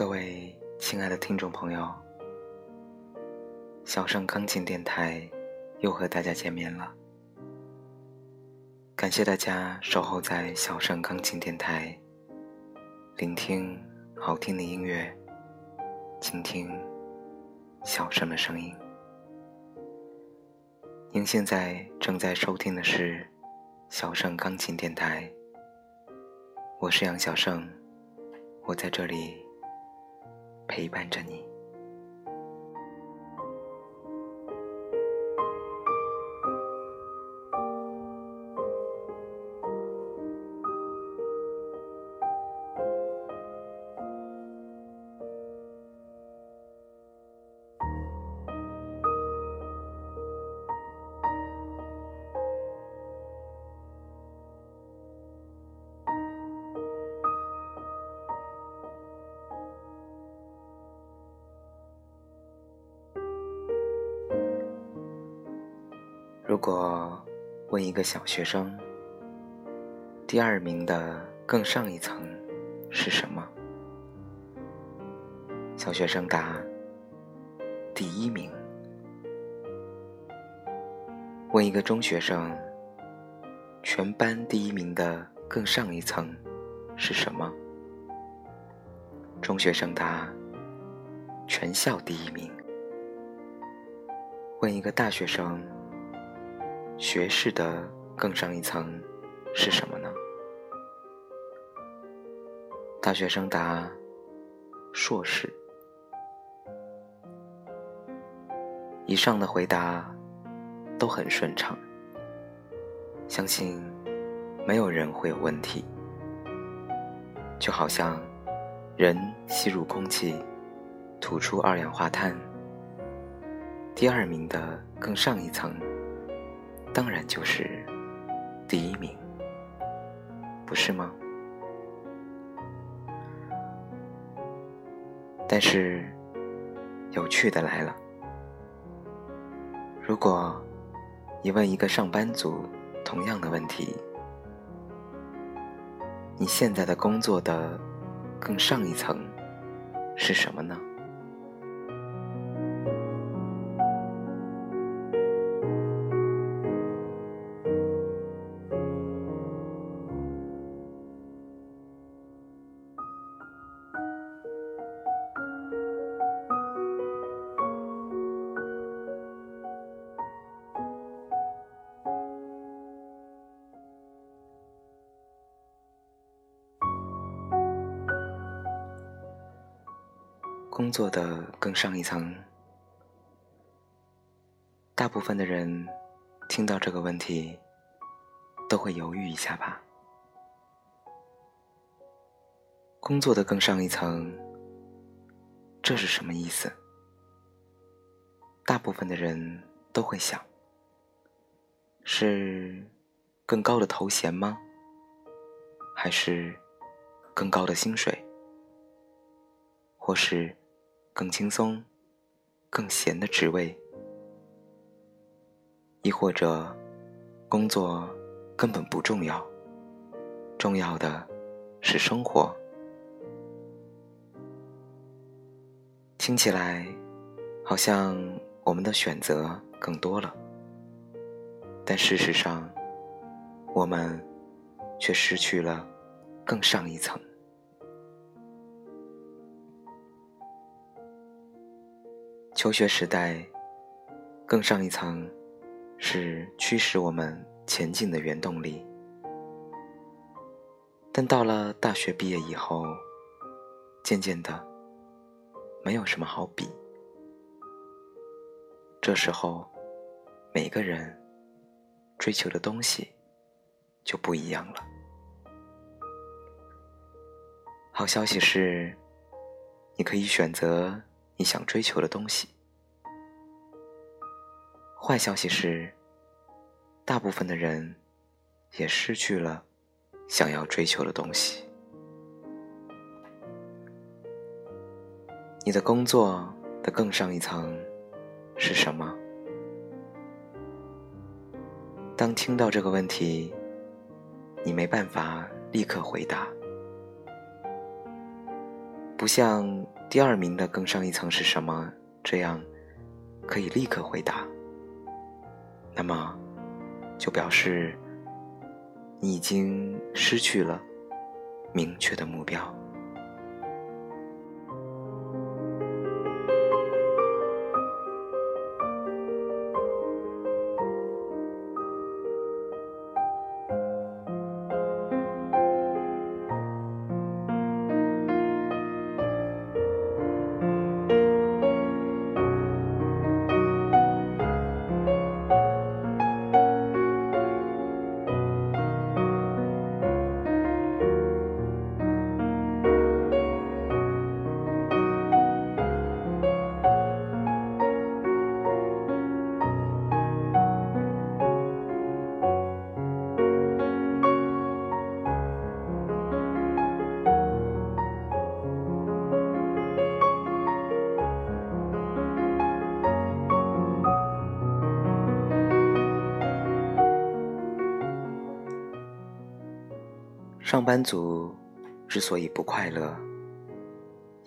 各位亲爱的听众朋友，小盛钢琴电台又和大家见面了。感谢大家守候在小盛钢琴电台，聆听好听的音乐，倾听小盛的声音。您现在正在收听的是小盛钢琴电台，我是杨小盛。我在这里陪伴着你。问一个小学生，第二名的更上一层是什么？小学生答：第一名。问一个中学生，全班第一名的更上一层是什么？中学生答：全校第一名。问一个大学生。学士的更上一层是什么呢？大学生答：硕士。以上的回答都很顺畅，相信没有人会有问题。就好像人吸入空气，吐出二氧化碳，第二名的更上一层。当然就是第一名，不是吗？但是有趣的来了，如果你问一个上班族同样的问题：你现在的工作的更上一层是什么呢？工作的更上一层，大部分的人听到这个问题都会犹豫一下吧。工作的更上一层，这是什么意思？大部分的人都会想，是更高的头衔吗？还是更高的薪水？或是？更轻松、更闲的职位，亦或者工作根本不重要，重要的是生活。听起来好像我们的选择更多了，但事实上，我们却失去了更上一层。求学时代，更上一层，是驱使我们前进的原动力。但到了大学毕业以后，渐渐的，没有什么好比。这时候，每个人追求的东西就不一样了。好消息是，你可以选择。你想追求的东西。坏消息是，大部分的人也失去了想要追求的东西。你的工作的更上一层是什么？当听到这个问题，你没办法立刻回答，不像第二名的更上一层是什么这样可以立刻回答，那么就表示你已经失去了明确的目标。上班族之所以不快乐，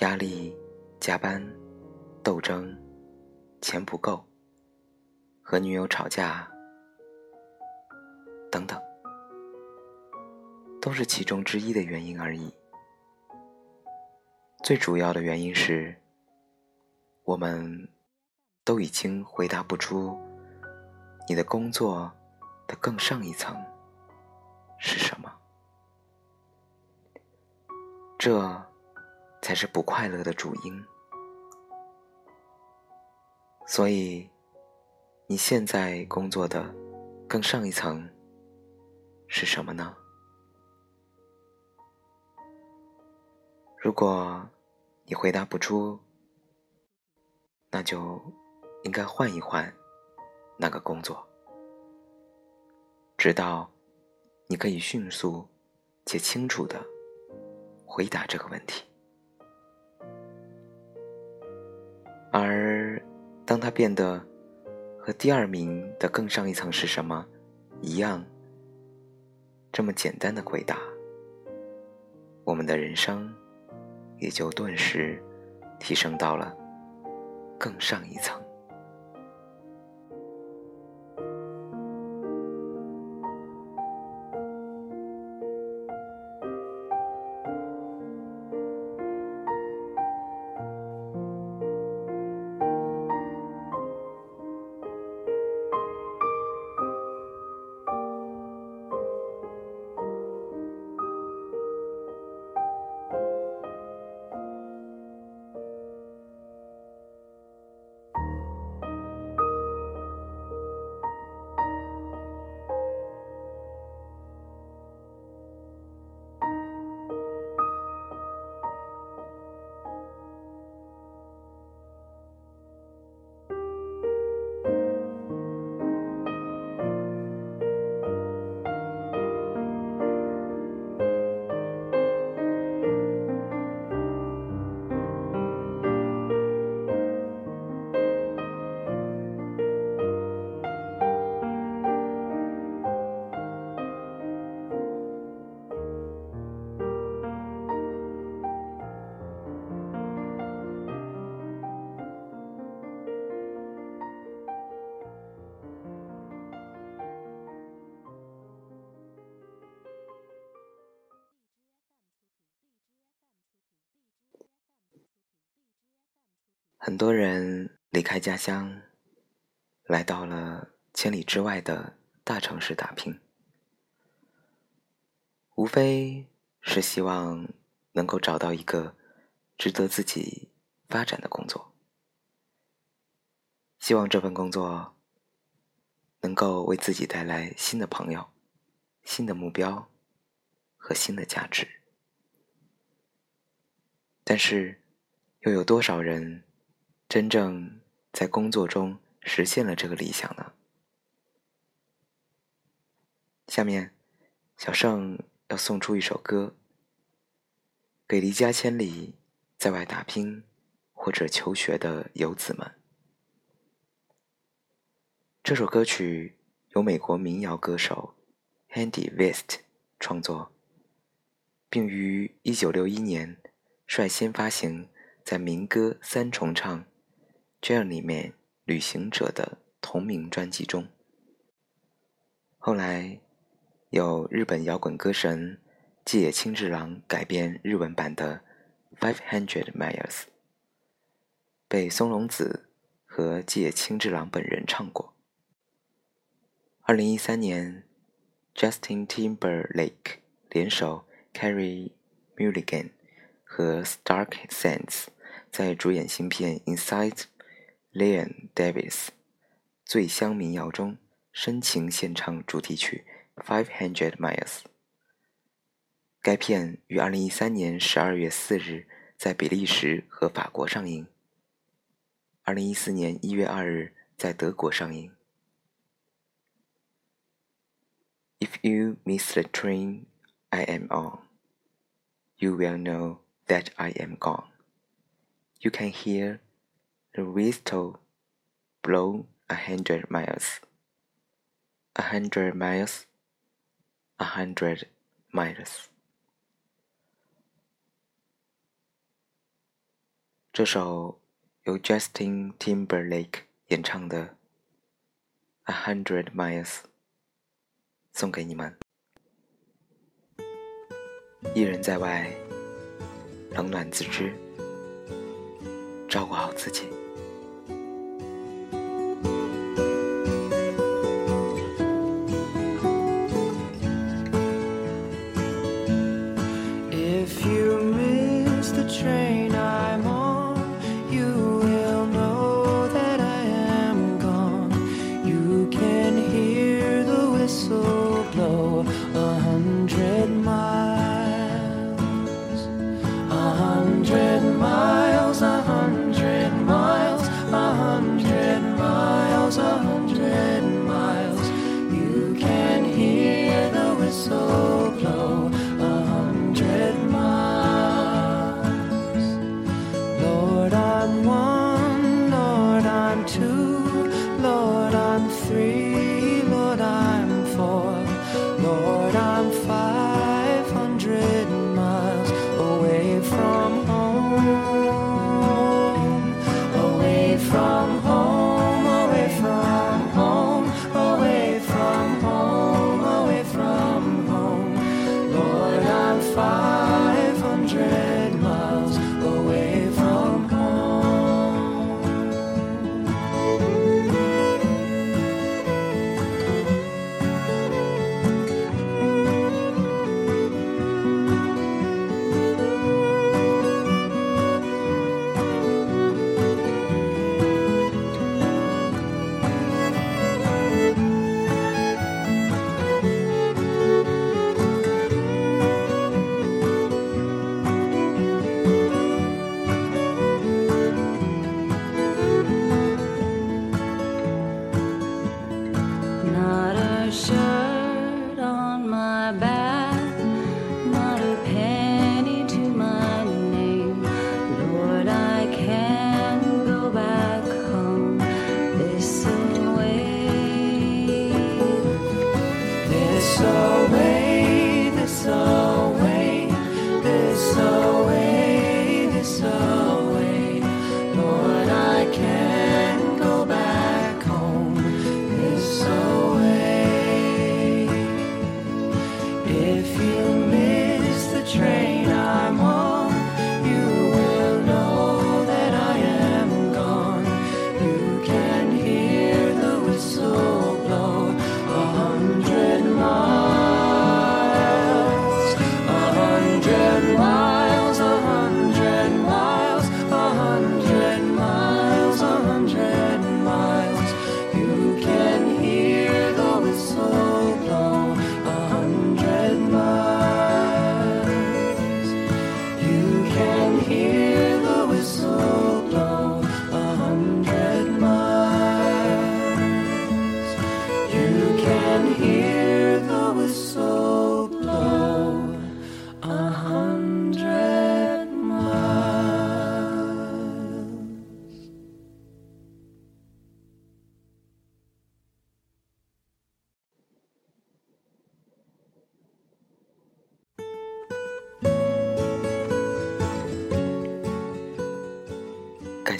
压力、加班、斗争、钱不够、和女友吵架等等，都是其中之一的原因而已。最主要的原因是，我们都已经回答不出你的工作的更上一层是什么。这才是不快乐的主因。所以，你现在工作的更上一层是什么呢？如果你回答不出，那就应该换一换那个工作，直到你可以迅速且清楚的。回答这个问题，而当他变得和第二名的更上一层是什么一样，这么简单的回答，我们的人生也就顿时提升到了更上一层。很多人离开家乡，来到了千里之外的大城市打拼，无非是希望能够找到一个值得自己发展的工作，希望这份工作能够为自己带来新的朋友、新的目标和新的价值。但是，又有多少人？真正在工作中实现了这个理想呢？下面，小盛要送出一首歌，给离家千里在外打拼或者求学的游子们。这首歌曲由美国民谣歌手 Handy West 创作，并于1961年率先发行在民歌三重唱《Journey Man》旅行者的同名专辑中。后来，有日本摇滚歌神纪野清治郎改编日文版的《Five Hundred Miles》，被松隆子和纪野清治郎本人唱过。二零一三年，Justin Timberlake 联手 Carrie Mulligan。和 Stark Sands 在主演新片《Inside Llewyn Davis》醉乡民谣中深情献唱主题曲《Five Hundred Miles》。该片于二零一三年十二月四日在比利时和法国上映，二零一四年一月二日在德国上映。If you miss the train I am on, you will know. that I am gone. You can hear the whistle blow a hundred miles. A hundred miles. A hundred miles. 这首由 Justin Timberlake 演唱的《A Hundred Miles》送给你们。一人在外。冷暖自知，照顾好自己。 fire.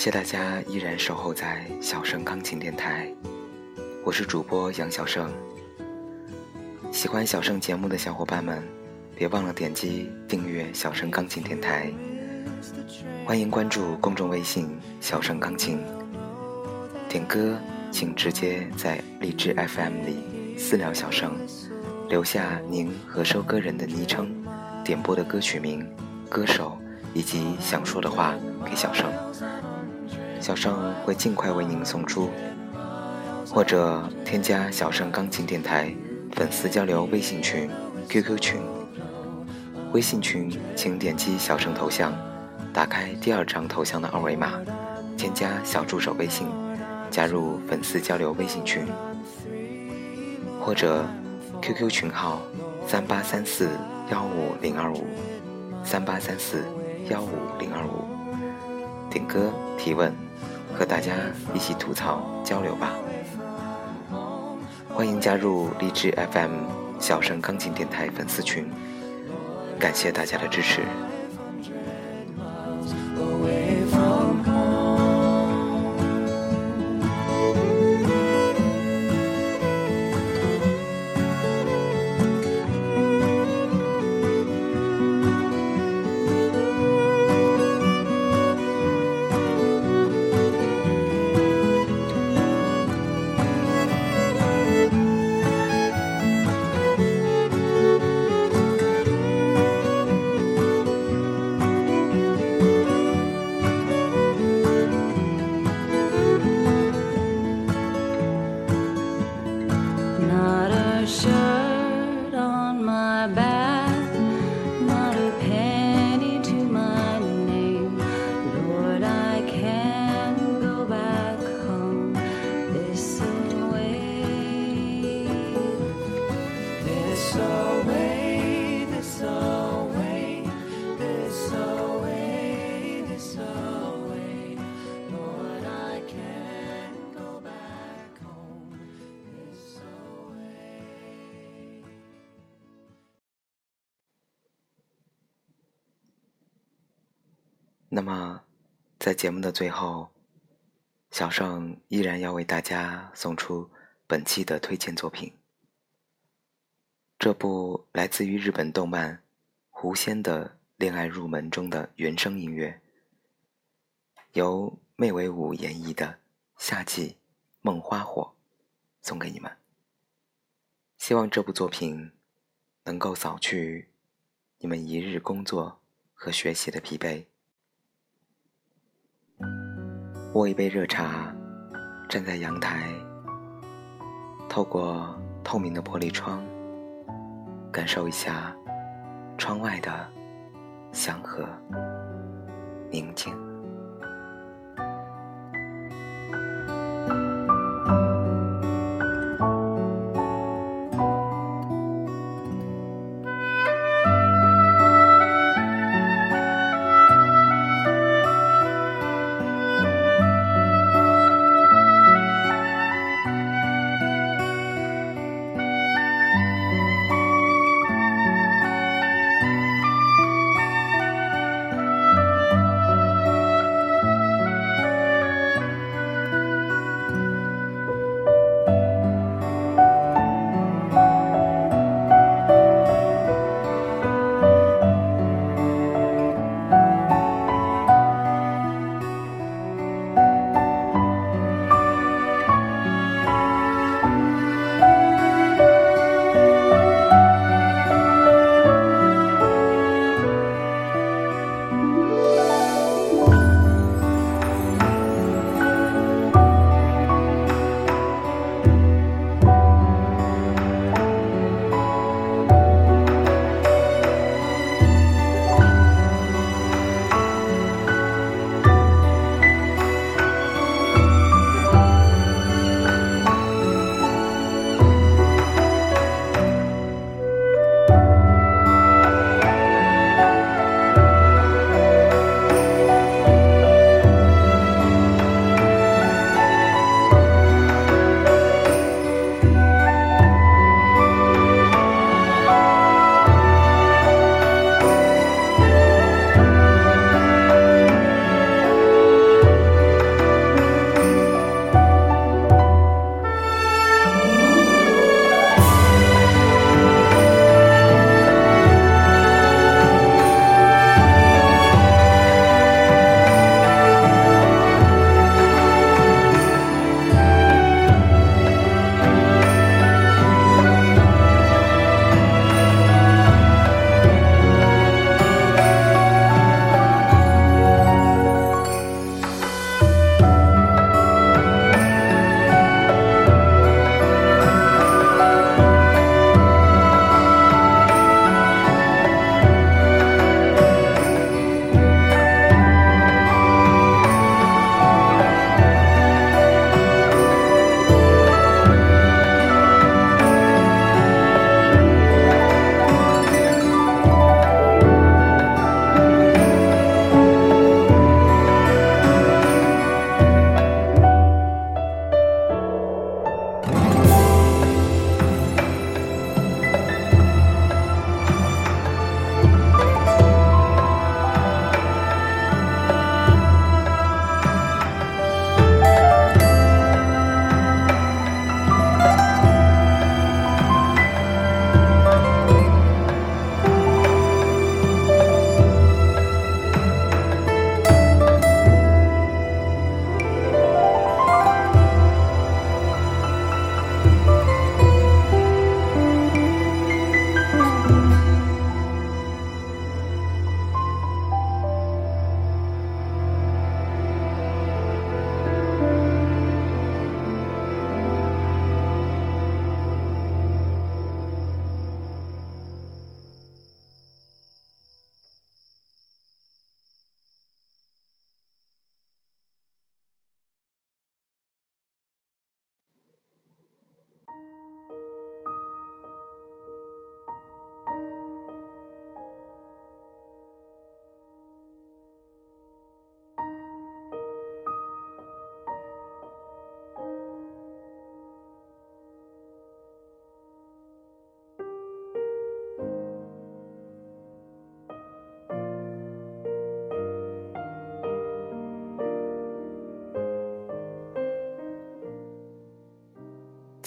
谢大家依然守候在小盛钢琴电台，我是主播杨小盛。喜欢小盛节目的小伙伴们，别忘了点击订阅小盛钢琴电台。欢迎关注公众微信“小盛钢琴”。点歌请直接在荔枝 FM 里私聊小盛，留下您和收歌人的昵称、点播的歌曲名、歌手以及想说的话给小盛，小盛会尽快为您送出。或者添加小盛钢琴电台粉丝交流微信群、QQ 群。微信群请点击小盛头像。打开第二张头像的二维码，添加小助手微信，加入粉丝交流微信群，或者 QQ 群号三八三四幺五零二五三八三四幺五零二五，点歌提问，和大家一起吐槽交流吧。欢迎加入荔枝 FM 小声钢琴电台粉丝群，感谢大家的支持。在节目的最后，小盛依然要为大家送出本期的推荐作品。这部来自于日本动漫《狐仙的恋爱入门》中的原声音乐，由妹尾舞演绎的《夏季梦花火》，送给你们。希望这部作品能够扫去你们一日工作和学习的疲惫。握一杯热茶，站在阳台，透过透明的玻璃窗，感受一下窗外的祥和宁静。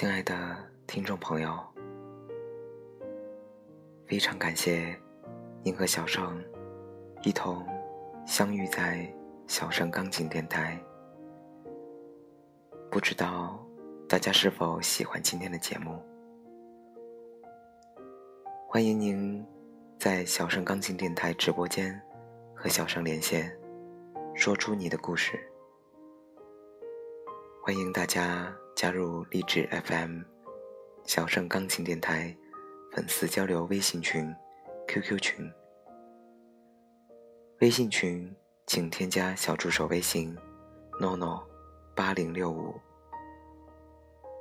亲爱的听众朋友，非常感谢您和小盛一同相遇在小盛钢琴电台。不知道大家是否喜欢今天的节目？欢迎您在小盛钢琴电台直播间和小盛连线，说出你的故事。欢迎大家加入励志 FM 小盛钢琴电台粉丝交流微信群、QQ 群。微信群请添加小助手微信 “nono 八零六五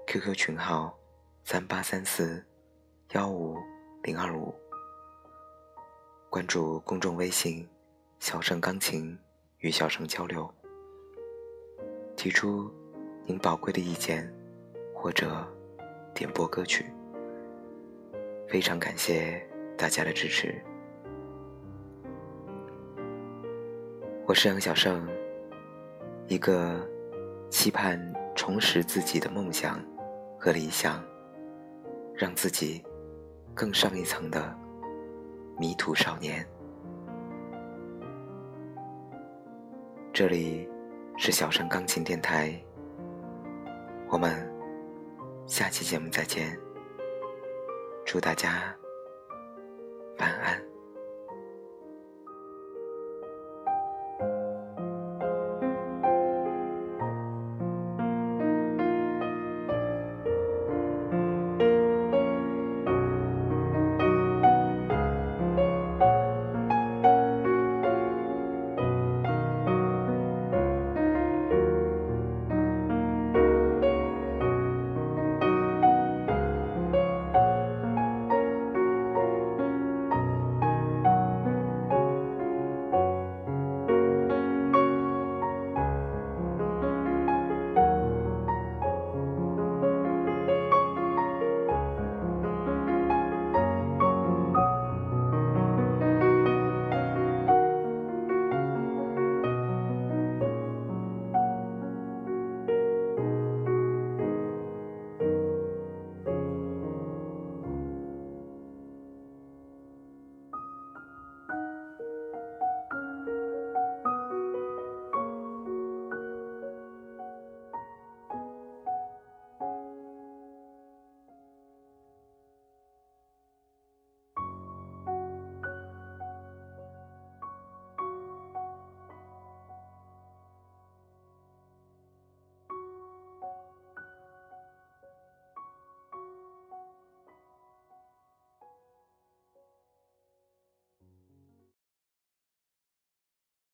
”，QQ 群号三八三四幺五零二五。关注公众微信“小盛钢琴”，与小盛交流，提出。您宝贵的意见，或者点播歌曲，非常感谢大家的支持。我是杨小胜，一个期盼重拾自己的梦想和理想，让自己更上一层的迷途少年。这里是小盛钢琴电台。我们下期节目再见，祝大家晚安。